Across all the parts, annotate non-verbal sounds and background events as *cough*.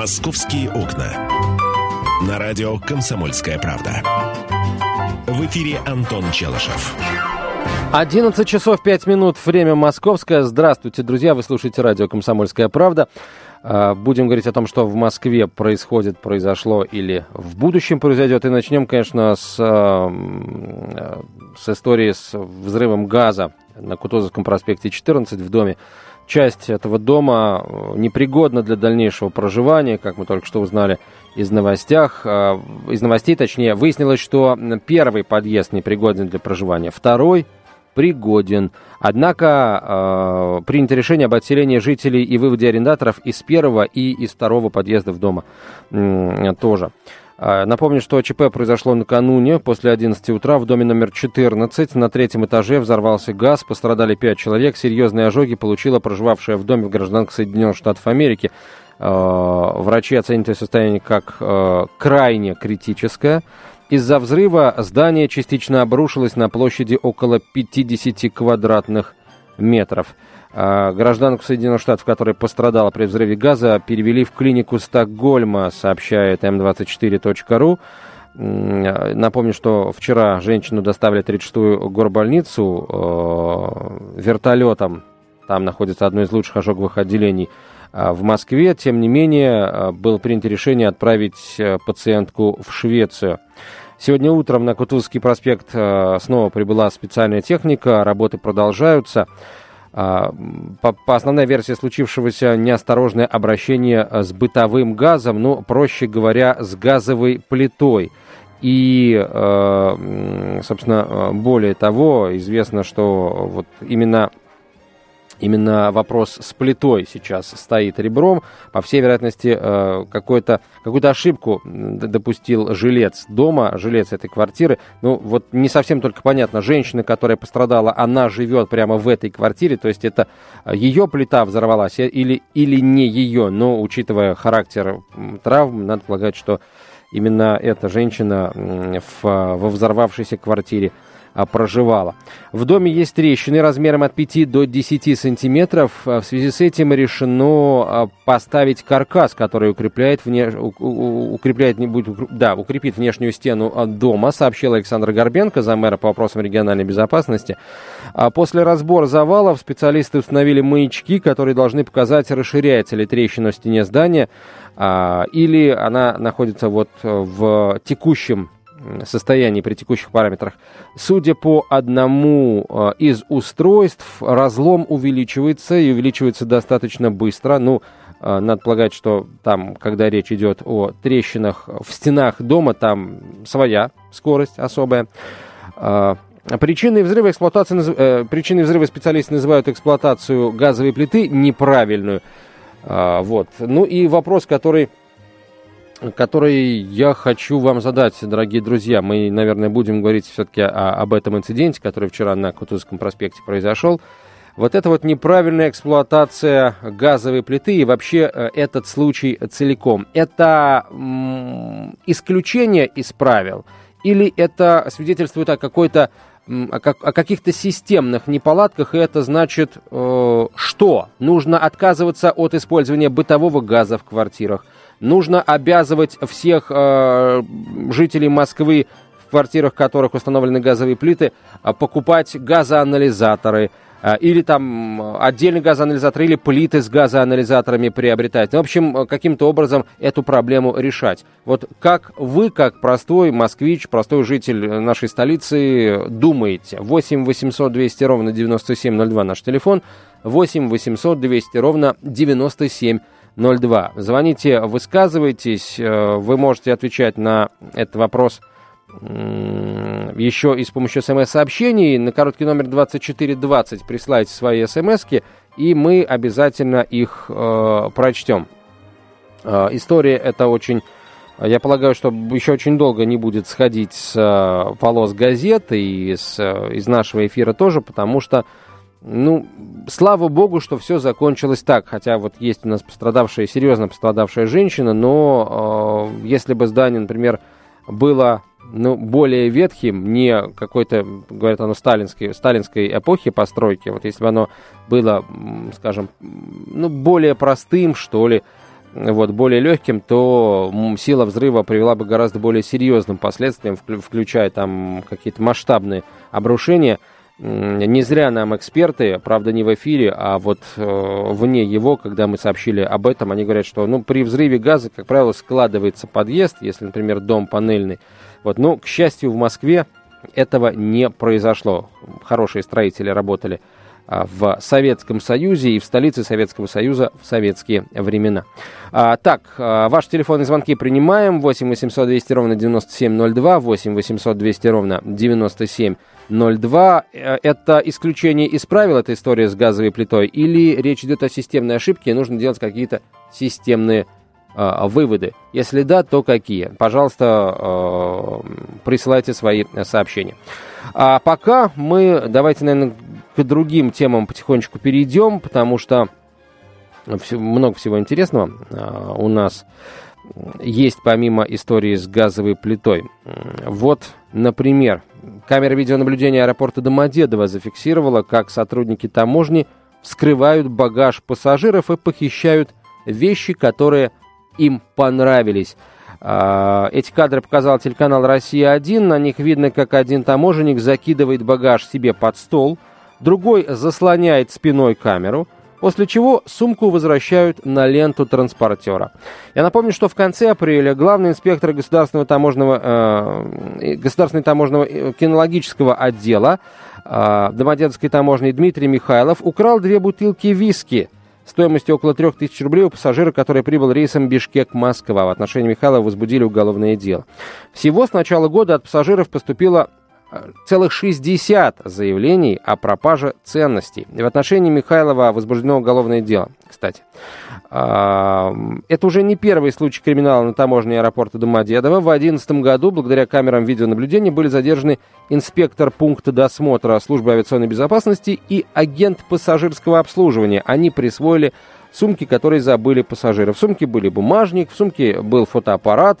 «Московские окна». На радио «Комсомольская правда». В эфире Антон Челышев. 11 часов 5 минут, время московское. Здравствуйте, друзья, вы слушаете радио «Комсомольская правда». А, будем говорить о том, что в Москве происходит, произошло или в будущем произойдет. И начнем, конечно, с, а, с истории с взрывом газа на Кутузовском проспекте 14 в доме. Часть этого дома э, непригодна для дальнейшего проживания, как мы только что узнали из новостях, а, из новостей, точнее, выяснилось, что первый подъезд непригоден для проживания, второй пригоден. Однако э, принято решение об отселении жителей и выводе арендаторов из первого и из второго подъездов дома э, тоже. Напомню, что ЧП произошло накануне, после 11 утра, в доме номер 14. На третьем этаже взорвался газ, пострадали 5 человек. Серьезные ожоги получила проживавшая в доме гражданка Соединенных Штатов Америки. Врачи оценили состояние как крайне критическое. Из-за взрыва здание частично обрушилось на площади около 50 квадратных метров. А, гражданку Соединенных Штатов, которая пострадала при взрыве газа, перевели в клинику Стокгольма, сообщает m24.ru. Напомню, что вчера женщину доставили в 36-ю горбольницу э, вертолетом. Там находится одно из лучших ожоговых отделений а, в Москве. Тем не менее, а, было принято решение отправить э, пациентку в Швецию. Сегодня утром на Кутузовский проспект э, снова прибыла специальная техника, работы продолжаются. А, по, по основной версии случившегося неосторожное обращение с бытовым газом, ну, проще говоря, с газовой плитой. И, э, собственно, более того, известно, что вот именно Именно вопрос с плитой сейчас стоит ребром. По всей вероятности, э, какую-то какую ошибку допустил жилец дома, жилец этой квартиры. Ну, вот не совсем только понятно. Женщина, которая пострадала, она живет прямо в этой квартире. То есть это ее плита взорвалась или, или не ее. Но, учитывая характер травм, надо полагать, что именно эта женщина в, во взорвавшейся квартире проживала. В доме есть трещины размером от 5 до 10 сантиметров. А, в связи с этим решено а, поставить каркас, который укрепляет, вне, укрепляет не будет, да, укрепит внешнюю стену дома, сообщил Александр Горбенко, замэра по вопросам региональной безопасности. После разбора завалов специалисты установили маячки, которые должны показать, расширяется ли трещина в стене здания, или она находится вот в текущем состоянии при текущих параметрах. Судя по одному э, из устройств, разлом увеличивается и увеличивается достаточно быстро. Ну, э, надо полагать, что там, когда речь идет о трещинах в стенах дома, там своя скорость особая. Э, причиной взрыва, эксплуатации, э, причиной взрыва специалисты называют эксплуатацию газовой плиты неправильную. Вот. Ну и вопрос, который который я хочу вам задать, дорогие друзья. Мы, наверное, будем говорить все-таки об этом инциденте, который вчера на Кутузовском проспекте произошел. Вот это вот неправильная эксплуатация газовой плиты и вообще э, этот случай целиком. Это исключение из правил или это свидетельствует о какой-то о, каких-то системных неполадках, и это значит, э, что нужно отказываться от использования бытового газа в квартирах, нужно обязывать всех э, жителей Москвы, в квартирах которых установлены газовые плиты, э, покупать газоанализаторы, э, или там отдельный газоанализатор, или плиты с газоанализаторами приобретать. Ну, в общем, каким-то образом эту проблему решать. Вот как вы, как простой москвич, простой житель нашей столицы, думаете? 8 800 200 ровно 9702 наш телефон, 8 800 200 ровно 9702. 02. Звоните, высказывайтесь. Э, вы можете отвечать на этот вопрос еще и с помощью смс-сообщений. На короткий номер 2420 присылайте свои смс и мы обязательно их э, прочтем. Э, история это очень... Я полагаю, что еще очень долго не будет сходить с э, полос газеты и с, э, из нашего эфира тоже, потому что ну, слава богу, что все закончилось так. Хотя вот есть у нас пострадавшая, серьезно пострадавшая женщина, но э, если бы здание, например, было ну, более ветхим, не какой-то, говорят, оно сталинской, сталинской эпохи постройки, вот если бы оно было, скажем, ну, более простым, что ли, вот, более легким, то сила взрыва привела бы к гораздо более серьезным последствиям, включая там какие-то масштабные обрушения. Не зря нам эксперты, правда не в эфире, а вот э, вне его, когда мы сообщили об этом, они говорят, что ну, при взрыве газа, как правило, складывается подъезд, если, например, дом панельный. Вот, но, к счастью, в Москве этого не произошло. Хорошие строители работали а, в Советском Союзе и в столице Советского Союза в советские времена. А, так, а, ваши телефонные звонки принимаем. 8 800 200 ровно 9702, 8 800 200 ровно 9702. Э, это исключение из правил, эта история с газовой плитой, или речь идет о системной ошибке и нужно делать какие-то системные а, выводы? Если да, то какие? Пожалуйста, э, присылайте свои сообщения. А пока мы, давайте, наверное, к другим темам потихонечку перейдем, потому что много всего интересного а, у нас есть помимо истории с газовой плитой. Вот, например, камера видеонаблюдения аэропорта Домодедово зафиксировала, как сотрудники таможни вскрывают багаж пассажиров и похищают вещи, которые им понравились. А, эти кадры показал телеканал «Россия-1». На них видно, как один таможенник закидывает багаж себе под стол, другой заслоняет спиной камеру, после чего сумку возвращают на ленту транспортера. Я напомню, что в конце апреля главный инспектор государственного таможенного, э, государственного таможенного э, кинологического отдела э, Домодедовской таможни Дмитрий Михайлов украл две бутылки виски – стоимостью около 3000 рублей у пассажира, который прибыл рейсом Бишкек-Москва. В отношении Михайлова возбудили уголовное дело. Всего с начала года от пассажиров поступило целых 60 заявлений о пропаже ценностей. В отношении Михайлова возбуждено уголовное дело, кстати. Это уже не первый случай криминала на таможне аэропорта Домодедово. В 2011 году, благодаря камерам видеонаблюдения, были задержаны инспектор пункта досмотра службы авиационной безопасности и агент пассажирского обслуживания. Они присвоили сумки, которые забыли пассажиры. В сумке были бумажник, в сумке был фотоаппарат.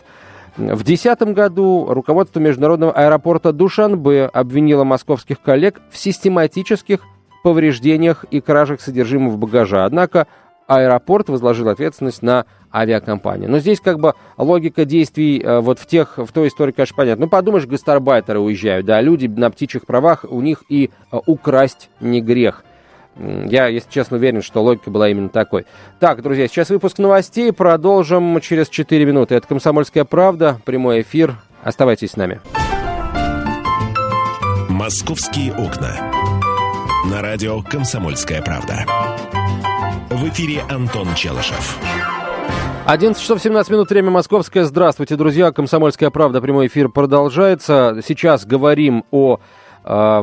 В 2010 году руководство международного аэропорта Душанбе обвинило московских коллег в систематических повреждениях и кражах содержимого багажа. Однако аэропорт возложил ответственность на авиакомпанию. Но здесь как бы логика действий э, вот в тех, в той истории, конечно, понятна. Ну, подумаешь, гастарбайтеры уезжают, да, люди на птичьих правах, у них и э, украсть не грех. Я, если честно, уверен, что логика была именно такой. Так, друзья, сейчас выпуск новостей. Продолжим через 4 минуты. Это «Комсомольская правда», прямой эфир. Оставайтесь с нами. «Московские окна». На радио «Комсомольская правда». В эфире Антон Челышев. 11 часов 17 минут, время московское. Здравствуйте, друзья. Комсомольская правда, прямой эфир продолжается. Сейчас говорим о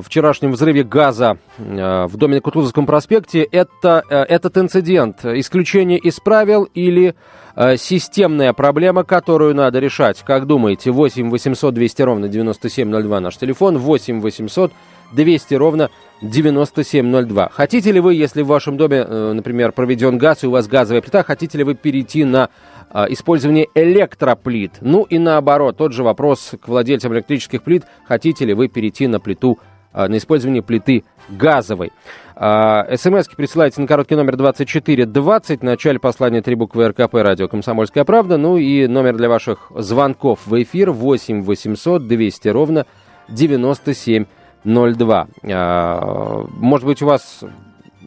вчерашнем взрыве газа э, в доме на Кутузовском проспекте. Это, э, этот инцидент исключение из правил или э, системная проблема, которую надо решать? Как думаете? 8 800 200 ровно 9702 наш телефон. 8 800 200 ровно 9702. Хотите ли вы, если в вашем доме, э, например, проведен газ и у вас газовая плита, хотите ли вы перейти на э, использование электроплит? Ну и наоборот, тот же вопрос к владельцам электрических плит. Хотите ли вы перейти на плиту, э, на использование плиты газовой? СМСки присылайте на короткий номер 2420, в начале послания три буквы РКП, радио «Комсомольская правда», ну и номер для ваших звонков в эфир 8 800 200 ровно 97 02. А, может быть, у вас,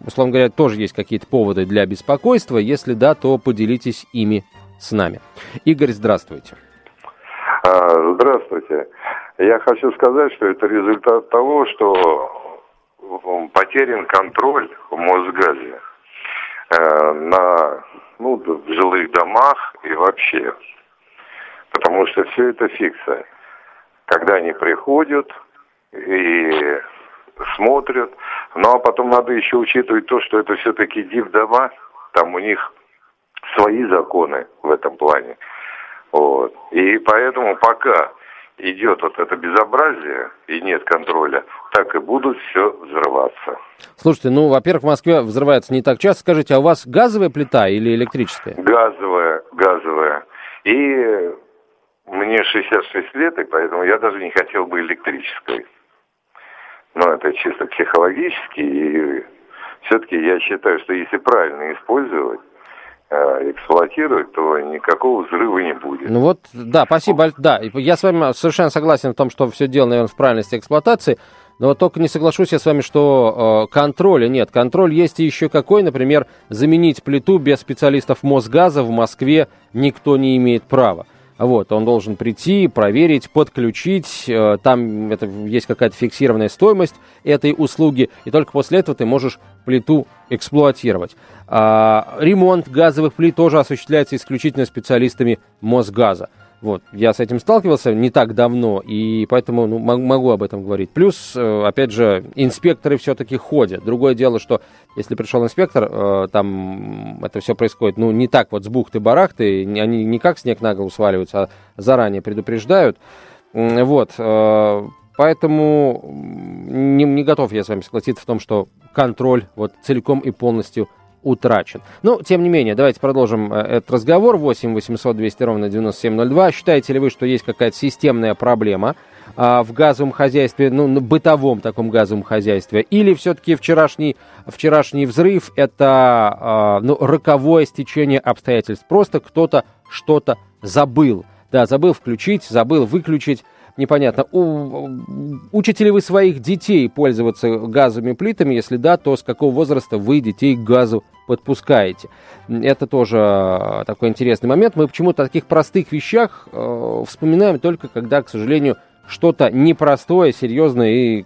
условно говоря, тоже есть какие-то поводы для беспокойства. Если да, то поделитесь ими с нами. Игорь, здравствуйте. А, здравствуйте. Я хочу сказать, что это результат того, что потерян контроль в Мосгазе э, на ну, в жилых домах и вообще. Потому что все это фикция. Когда они приходят, и смотрят. Ну а потом надо еще учитывать то, что это все-таки див-дома, там у них свои законы в этом плане. Вот. И поэтому пока идет вот это безобразие и нет контроля, так и будут все взрываться. Слушайте, ну, во-первых, в Москве взрывается не так часто. Скажите, а у вас газовая плита или электрическая? Газовая, газовая. И мне 66 лет, и поэтому я даже не хотел бы электрической. Но это чисто психологически. И все-таки я считаю, что если правильно использовать, эксплуатировать, то никакого взрыва не будет. Ну вот, да, спасибо. Да, я с вами совершенно согласен в том, что все дело, наверное, в правильности эксплуатации. Но только не соглашусь я с вами, что э, контроля нет. Контроль есть и еще какой, например, заменить плиту без специалистов Мосгаза в Москве никто не имеет права. Вот, он должен прийти, проверить, подключить, э, там это, есть какая-то фиксированная стоимость этой услуги, и только после этого ты можешь плиту эксплуатировать. А, ремонт газовых плит тоже осуществляется исключительно специалистами Мосгаза. Вот, я с этим сталкивался не так давно, и поэтому ну, могу об этом говорить. Плюс, э, опять же, инспекторы все-таки ходят. Другое дело, что если пришел инспектор, э, там это все происходит, ну, не так вот с бухты-барахты, они не как снег на голову сваливаются, а заранее предупреждают. Вот, э, поэтому не, не готов я с вами согласиться в том, что контроль вот целиком и полностью утрачен. Но, тем не менее, давайте продолжим э, этот разговор. 8 800 200 ровно 9702. Считаете ли вы, что есть какая-то системная проблема а, в газовом хозяйстве, ну, бытовом таком газовом хозяйстве? Или все-таки вчерашний, вчерашний взрыв – это а, ну, роковое стечение обстоятельств? Просто кто-то что-то забыл. Да, забыл включить, забыл выключить непонятно. У, учите ли вы своих детей пользоваться газовыми плитами? Если да, то с какого возраста вы детей к газу подпускаете? Это тоже а, такой интересный момент. Мы почему-то о таких простых вещах э, вспоминаем только когда, к сожалению, что-то непростое, серьезное и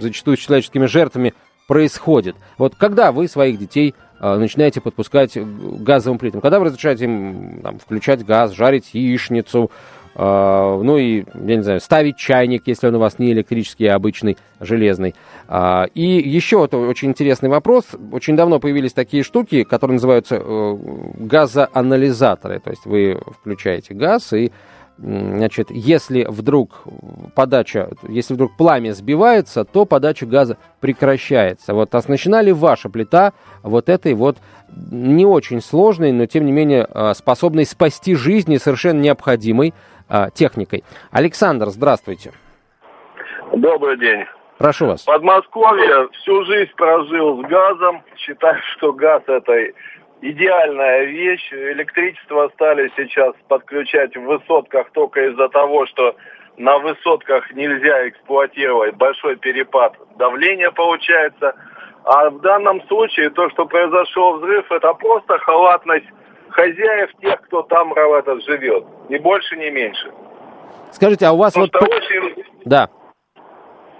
зачастую с человеческими жертвами происходит. Вот когда вы своих детей э, начинаете подпускать газовым плитам, когда вы разрешаете им там, включать газ, жарить яичницу, а, ну и, я не знаю, ставить чайник, если он у вас не электрический, а обычный, железный. А, и еще это очень интересный вопрос. Очень давно появились такие штуки, которые называются э, газоанализаторы. То есть вы включаете газ и Значит, если вдруг подача, если вдруг пламя сбивается, то подача газа прекращается. Вот оснащена ли ваша плита вот этой вот не очень сложной, но тем не менее а, способной спасти жизни, совершенно необходимой э, техникой. Александр, здравствуйте. Добрый день. Прошу вас. В Подмосковье всю жизнь прожил с газом. Считаю, что газ это идеальная вещь. Электричество стали сейчас подключать в высотках только из-за того, что на высотках нельзя эксплуатировать большой перепад давления получается. А в данном случае то, что произошел взрыв, это просто халатность хозяев тех, кто там этот, живет. Ни больше, ни меньше. Скажите, а у вас Потому вот... Очень... Да.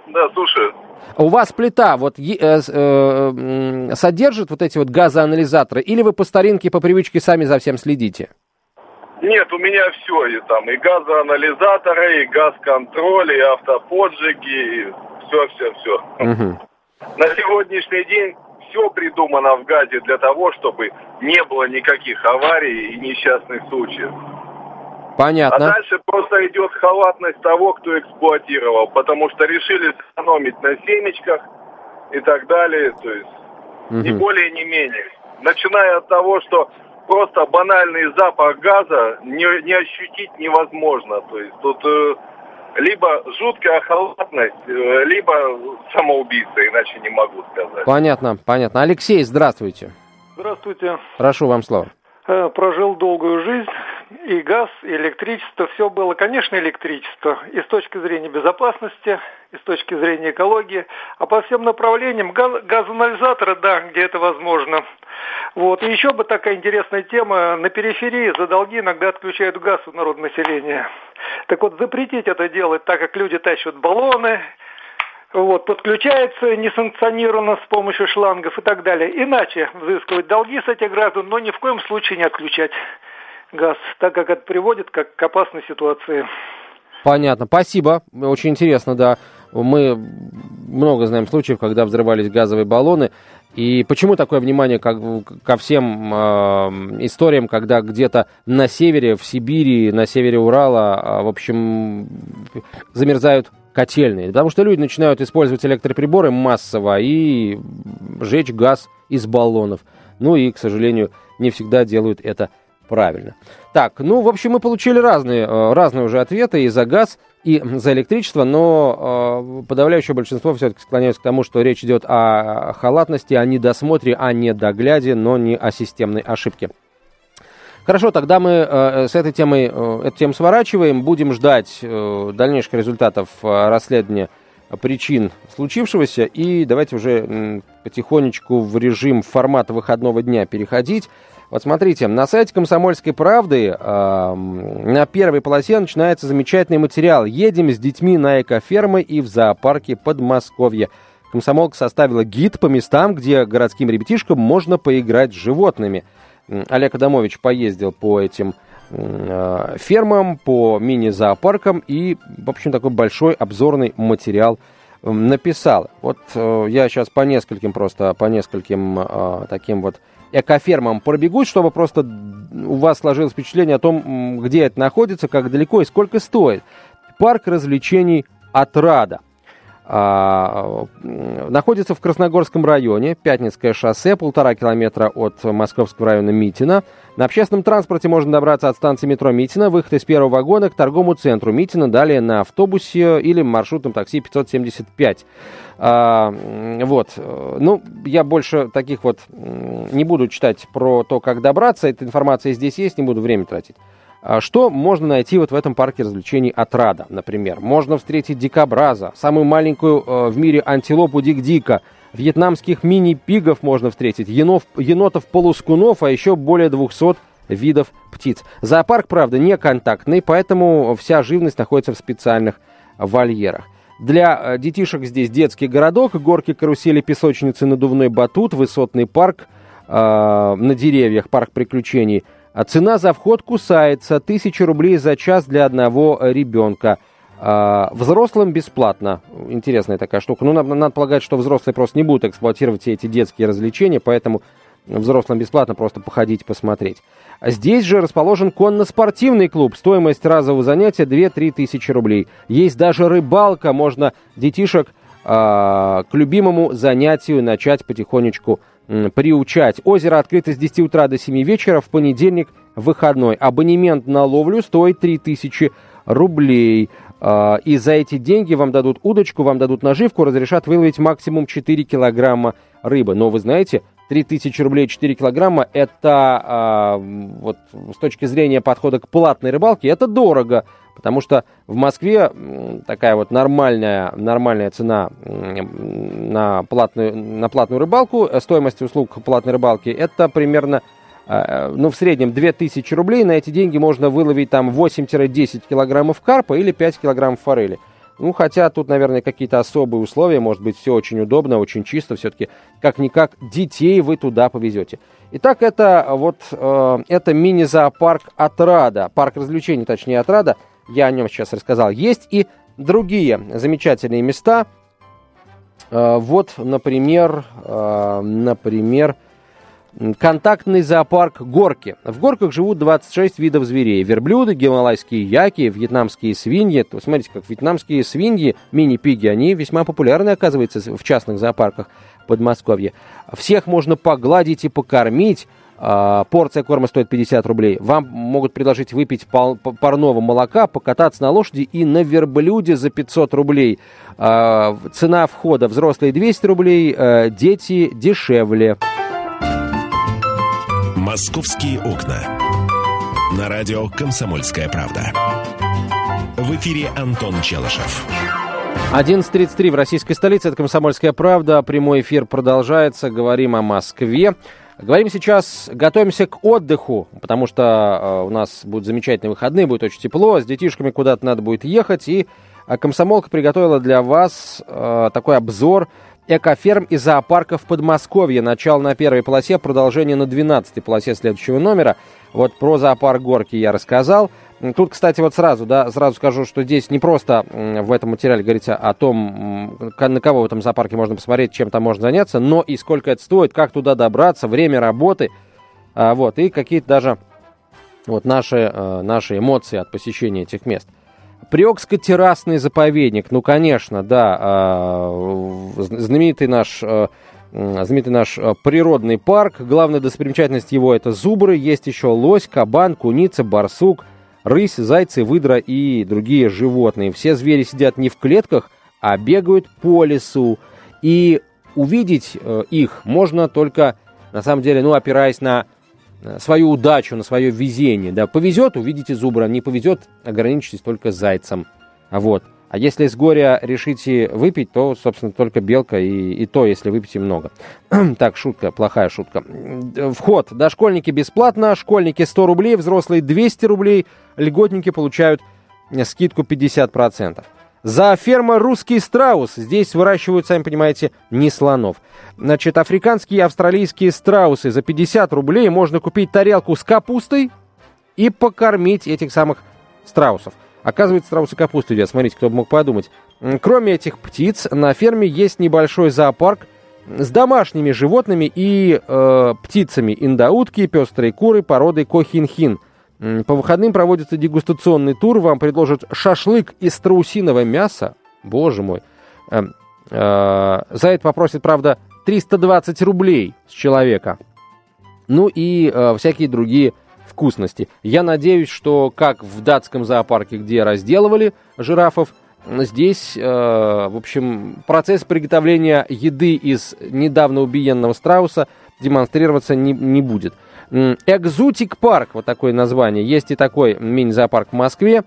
Да, слушаю. А у вас плита вот э, э, содержит вот эти вот газоанализаторы, или вы по старинке, по привычке сами за всем следите? Нет, у меня все, и там и газоанализаторы, и газ-контроль, и автоподжиги, и все-все-все. Угу. На сегодняшний день все придумано в ГАЗе для того, чтобы не было никаких аварий и несчастных случаев. Понятно. А дальше просто идет халатность того, кто эксплуатировал, потому что решили сэкономить на семечках и так далее, то есть угу. ни более, ни менее. Начиная от того, что просто банальный запах газа не, не ощутить невозможно, то есть тут э, либо жуткая халатность, э, либо самоубийство, иначе не могу сказать. Понятно, понятно. Алексей, здравствуйте. Здравствуйте. Прошу вам слово. Э, прожил долгую жизнь, и газ, и электричество, все было, конечно, электричество, и с точки зрения безопасности, и с точки зрения экологии, а по всем направлениям газ, газоанализаторы, да, где это возможно. Вот. И еще бы такая интересная тема, на периферии за долги иногда отключают газ у народного населения. Так вот, запретить это делать, так как люди тащат баллоны, вот, подключается несанкционированно с помощью шлангов и так далее. Иначе взыскивать долги с этих граждан, но ни в коем случае не отключать газ, так как это приводит как к опасной ситуации. Понятно, спасибо, очень интересно, да. Мы много знаем случаев, когда взрывались газовые баллоны. И почему такое внимание как, ко всем э, историям, когда где-то на севере, в Сибири, на севере Урала, э, в общем, замерзают котельные? Потому что люди начинают использовать электроприборы массово и жечь газ из баллонов. Ну и, к сожалению, не всегда делают это правильно. Так, ну, в общем, мы получили разные, э, разные уже ответы и за газ, и за электричество, но э, подавляющее большинство все-таки склоняются к тому, что речь идет о халатности, о недосмотре, о недогляде, но не о системной ошибке. Хорошо, тогда мы э, с этой темой, э, эту тему сворачиваем. Будем ждать э, дальнейших результатов э, расследования причин случившегося. И давайте уже потихонечку в режим формата выходного дня переходить. Вот смотрите, на сайте «Комсомольской правды» э, на первой полосе начинается замечательный материал. «Едем с детьми на экофермы и в зоопарке Подмосковье». Комсомолка составила гид по местам, где городским ребятишкам можно поиграть с животными. Олег Адамович поездил по этим фермам, по мини-зоопаркам и, в общем, такой большой обзорный материал написал. Вот э, я сейчас по нескольким просто, по нескольким э, таким вот экофермам пробегусь, чтобы просто у вас сложилось впечатление о том, где это находится, как далеко и сколько стоит. Парк развлечений «Отрада». А, находится в Красногорском районе, Пятницкое шоссе, полтора километра от Московского района Митина. На общественном транспорте можно добраться от станции метро Митина, выход из первого вагона к торговому центру Митина, далее на автобусе или маршрутном такси 575. А, вот. Ну, я больше таких вот не буду читать про то, как добраться. Эта информация здесь есть, не буду время тратить. А что можно найти вот в этом парке развлечений Отрада, например? Можно встретить дикобраза, самую маленькую э, в мире антилопу Дик-Дика, вьетнамских мини-пигов можно встретить, енов, енотов-полускунов, а еще более 200 видов птиц. Зоопарк, правда, не контактный, поэтому вся живность находится в специальных вольерах. Для э, детишек здесь детский городок, горки, карусели, песочницы, надувной батут, высотный парк э, на деревьях, парк приключений – а цена за вход кусается. Тысяча рублей за час для одного ребенка. А, взрослым бесплатно. Интересная такая штука. Ну, надо, надо полагать, что взрослые просто не будут эксплуатировать все эти детские развлечения, поэтому взрослым бесплатно просто походить, посмотреть. Здесь же расположен конно-спортивный клуб. Стоимость разового занятия 2-3 тысячи рублей. Есть даже рыбалка. Можно детишек э, к любимому занятию начать потихонечку приучать. Озеро открыто с 10 утра до 7 вечера, в понедельник выходной. Абонемент на ловлю стоит 3000 рублей. А, и за эти деньги вам дадут удочку, вам дадут наживку, разрешат выловить максимум 4 килограмма рыбы. Но вы знаете, 3000 рублей 4 килограмма, это а, вот с точки зрения подхода к платной рыбалке, это дорого. Потому что в Москве такая вот нормальная, нормальная цена на платную, на платную рыбалку, э, стоимость услуг платной рыбалки, это примерно, э, ну, в среднем 2000 рублей. На эти деньги можно выловить там 8-10 килограммов карпа или 5 килограммов форели. Ну, хотя тут, наверное, какие-то особые условия, может быть, все очень удобно, очень чисто, все-таки, как-никак, детей вы туда повезете. Итак, это вот, э, это мини-зоопарк Отрада, парк развлечений, точнее, Отрада – я о нем сейчас рассказал. Есть и другие замечательные места. Э, вот, например, э, например, контактный зоопарк Горки. В горках живут 26 видов зверей. Верблюды, гималайские яки, вьетнамские свиньи. То, смотрите, как вьетнамские свиньи, мини-пиги, они весьма популярны, оказывается, в частных зоопарках Подмосковья. Всех можно погладить и покормить. А, порция корма стоит 50 рублей. Вам могут предложить выпить парного молока, покататься на лошади и на верблюде за 500 рублей. А, цена входа взрослые 200 рублей, а, дети дешевле. «Московские окна». На радио «Комсомольская правда». В эфире Антон Челышев. 11.33 в российской столице. Это «Комсомольская правда». Прямой эфир продолжается. Говорим о Москве. Говорим сейчас, готовимся к отдыху, потому что э, у нас будут замечательные выходные, будет очень тепло, с детишками куда-то надо будет ехать, и э, комсомолка приготовила для вас э, такой обзор экоферм и зоопарков Подмосковья. Начало на первой полосе, продолжение на 12 полосе следующего номера. Вот про зоопарк Горки я рассказал. Тут, кстати, вот сразу, да, сразу скажу, что здесь не просто в этом материале говорится о том, на кого в этом зоопарке можно посмотреть, чем там можно заняться, но и сколько это стоит, как туда добраться, время работы, а, вот, и какие-то даже вот наши, э, наши эмоции от посещения этих мест. Приокско-террасный заповедник, ну, конечно, да, а, знаменитый наш э, знаменитый наш э, природный парк. Главная достопримечательность его это зубры. Есть еще лось, кабан, куница, барсук, рысь, зайцы, выдра и другие животные. Все звери сидят не в клетках, а бегают по лесу. И увидеть э, их можно только, на самом деле, ну, опираясь на свою удачу, на свое везение. Да, повезет, увидите зубра, не повезет, ограничитесь только зайцем. Вот. А если с горя решите выпить, то, собственно, только белка и, и то, если выпьете много. *clears throat* так, шутка, плохая шутка. Вход. Дошкольники бесплатно, школьники 100 рублей, взрослые 200 рублей, льготники получают скидку 50%. За ферма «Русский страус». Здесь выращивают, сами понимаете, не слонов. Значит, африканские и австралийские страусы. За 50 рублей можно купить тарелку с капустой и покормить этих самых страусов. Оказывается, страусы капусту едят. Смотрите, кто бы мог подумать. Кроме этих птиц, на ферме есть небольшой зоопарк с домашними животными и э, птицами. Индаутки, пестрые куры породы кохинхин. По выходным проводится дегустационный тур. Вам предложат шашлык из страусиного мяса. Боже мой. Э, э, за это попросят, правда, 320 рублей с человека. Ну и э, всякие другие вкусности. Я надеюсь, что как в датском зоопарке, где разделывали жирафов, здесь, э, в общем, процесс приготовления еды из недавно убиенного страуса демонстрироваться не, не будет. Экзотик парк, вот такое название. Есть и такой мини-зоопарк в Москве.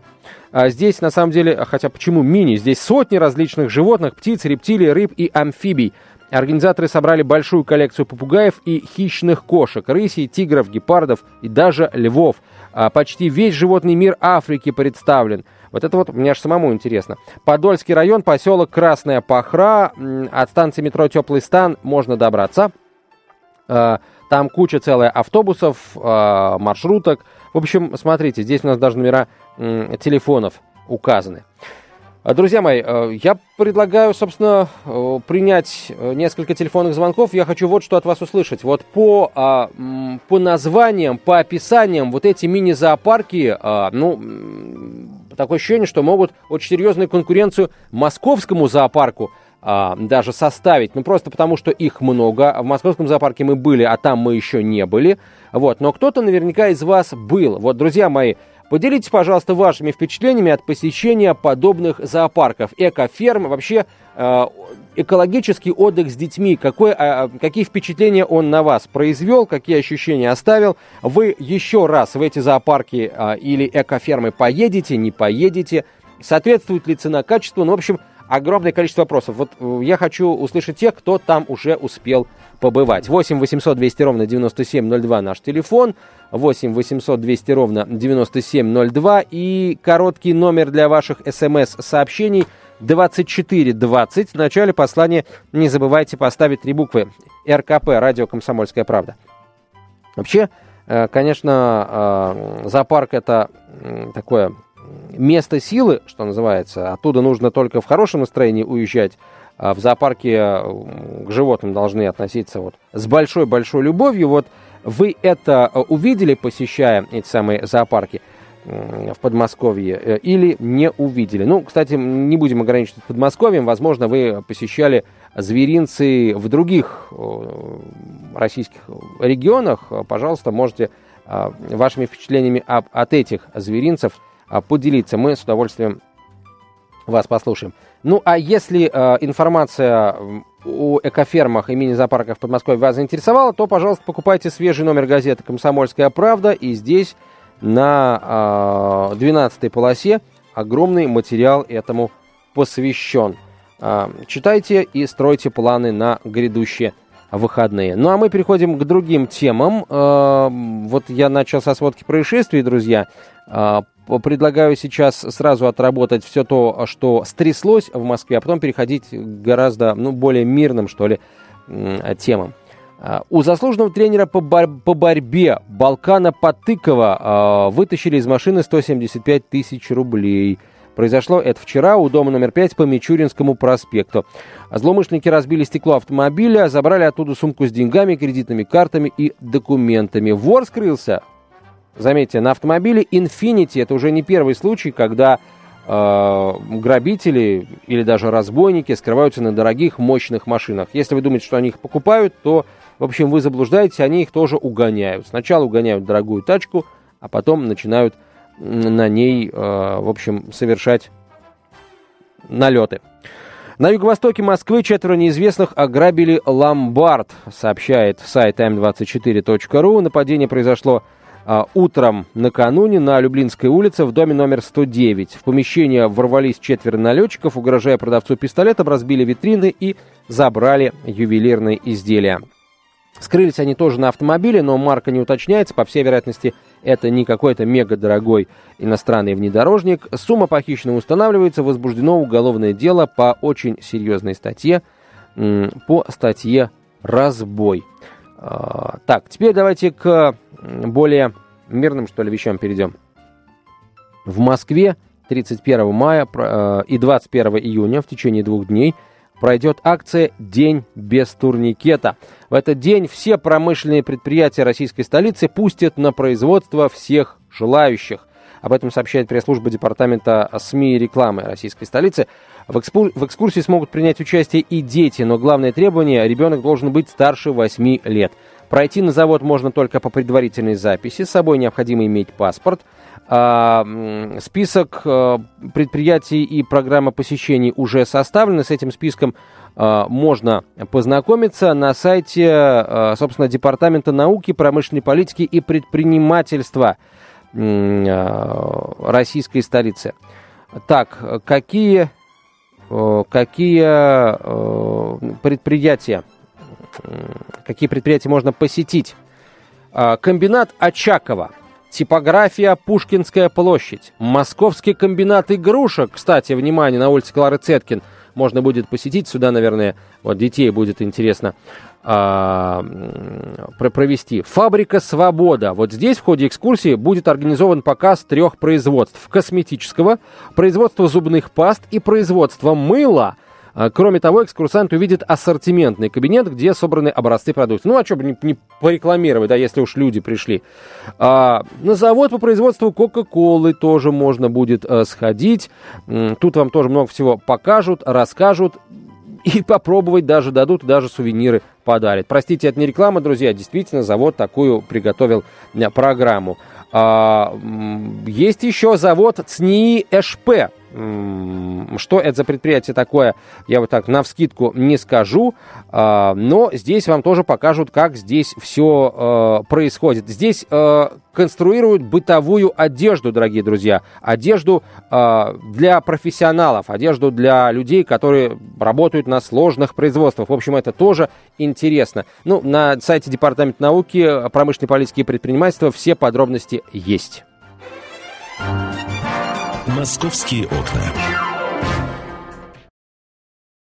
А здесь, на самом деле, хотя почему мини? Здесь сотни различных животных, птиц, рептилий, рыб и амфибий. Организаторы собрали большую коллекцию попугаев и хищных кошек, рысей, тигров, гепардов и даже львов. А почти весь животный мир Африки представлен. Вот это вот мне аж самому интересно. Подольский район, поселок Красная Пахра. От станции метро Теплый стан можно добраться. А, там куча целая автобусов, а, маршруток. В общем, смотрите, здесь у нас даже номера телефонов указаны. А, друзья мои, э, я предлагаю, собственно, э, принять э, несколько телефонных звонков. Я хочу вот что от вас услышать. Вот по, а, по названиям, по описаниям, вот эти мини-зоопарки, а, ну, такое ощущение, что могут очень серьезную конкуренцию московскому зоопарку даже составить. Ну, просто потому, что их много. В московском зоопарке мы были, а там мы еще не были. Вот. Но кто-то наверняка из вас был. Вот, друзья мои, Поделитесь, пожалуйста, вашими впечатлениями от посещения подобных зоопарков, экоферм, вообще э, экологический отдых с детьми. Какой, э, какие впечатления он на вас произвел, какие ощущения оставил? Вы еще раз в эти зоопарки э, или экофермы поедете, не поедете? Соответствует ли цена качеству? Ну, в общем, огромное количество вопросов. Вот э, я хочу услышать тех, кто там уже успел побывать. 8 800 200 ровно 9702 наш телефон. 8 800 200 ровно 9702 и короткий номер для ваших смс-сообщений 2420. В начале послания не забывайте поставить три буквы РКП, радио «Комсомольская правда». Вообще, э, конечно, э, зоопарк это такое место силы, что называется. Оттуда нужно только в хорошем настроении уезжать. А в зоопарке к животным должны относиться вот с большой-большой любовью. Вот вы это э, увидели, посещая эти самые зоопарки в Подмосковье, э, или не увидели? Ну, кстати, не будем ограничиваться Подмосковьем. Возможно, вы посещали зверинцы в других российских регионах. Пожалуйста, можете вашими впечатлениями от этих зверинцев поделиться. Мы с удовольствием вас послушаем. Ну, а если э, информация о экофермах и мини-зоопарках в Подмосковье вас заинтересовала, то, пожалуйста, покупайте свежий номер газеты «Комсомольская правда». И здесь на э, 12 полосе огромный материал этому посвящен. Э, читайте и стройте планы на грядущие выходные. Ну, а мы переходим к другим темам. Э, вот я начал со сводки происшествий, друзья. Э, предлагаю сейчас сразу отработать все то, что стряслось в Москве, а потом переходить к гораздо ну, более мирным, что ли, темам. А, у заслуженного тренера по, бор- по борьбе Балкана Потыкова э, вытащили из машины 175 тысяч рублей. Произошло это вчера у дома номер 5 по Мичуринскому проспекту. Злоумышленники разбили стекло автомобиля, забрали оттуда сумку с деньгами, кредитными картами и документами. Вор скрылся Заметьте, на автомобиле Infiniti это уже не первый случай, когда э, грабители или даже разбойники скрываются на дорогих, мощных машинах. Если вы думаете, что они их покупают, то, в общем, вы заблуждаетесь, они их тоже угоняют. Сначала угоняют дорогую тачку, а потом начинают на ней, э, в общем, совершать налеты. На юго-востоке Москвы четверо неизвестных ограбили ломбард, сообщает сайт m24.ru. Нападение произошло утром накануне на Люблинской улице в доме номер 109. В помещение ворвались четверо налетчиков, угрожая продавцу пистолетом, разбили витрины и забрали ювелирные изделия. Скрылись они тоже на автомобиле, но марка не уточняется. По всей вероятности, это не какой-то мега дорогой иностранный внедорожник. Сумма похищенного устанавливается. Возбуждено уголовное дело по очень серьезной статье. По статье «Разбой». А, так, теперь давайте к более мирным, что ли, вещам перейдем. В Москве 31 мая э, и 21 июня в течение двух дней – пройдет акция «День без турникета». В этот день все промышленные предприятия российской столицы пустят на производство всех желающих. Об этом сообщает пресс-служба Департамента СМИ и рекламы российской столицы. В, экспу... в экскурсии смогут принять участие и дети, но главное требование – ребенок должен быть старше 8 лет. Пройти на завод можно только по предварительной записи. С собой необходимо иметь паспорт – а, список э, предприятий и программа посещений уже составлены. С этим списком э, можно познакомиться на сайте, собственно, Департамента науки, промышленной политики и предпринимательства российской столицы. Так, какие, какие предприятия, какие предприятия можно посетить? Комбинат Очакова – Типография «Пушкинская площадь». Московский комбинат игрушек. Кстати, внимание, на улице Клары Цеткин можно будет посетить. Сюда, наверное, вот детей будет интересно а, провести. Фабрика «Свобода». Вот здесь в ходе экскурсии будет организован показ трех производств. Косметического, производства зубных паст и производства мыла – а, кроме того, экскурсант увидит ассортиментный кабинет, где собраны образцы продукции. Ну, а что бы не, не порекламировать, да, если уж люди пришли. А, на завод по производству Кока-Колы тоже можно будет а, сходить. Тут вам тоже много всего покажут, расскажут и попробовать даже дадут, даже сувениры подарят. Простите, это не реклама, друзья, действительно, завод такую приготовил э, программу. А, есть еще завод ЦНИИ ЭШП. Что это за предприятие такое, я вот так на вскидку не скажу, а, но здесь вам тоже покажут, как здесь все а, происходит. Здесь а, конструируют бытовую одежду, дорогие друзья, одежду для профессионалов, одежду для людей, которые работают на сложных производствах. В общем, это тоже интересно. Ну, на сайте Департамента науки, промышленной политики и предпринимательства все подробности есть. «Московские окна».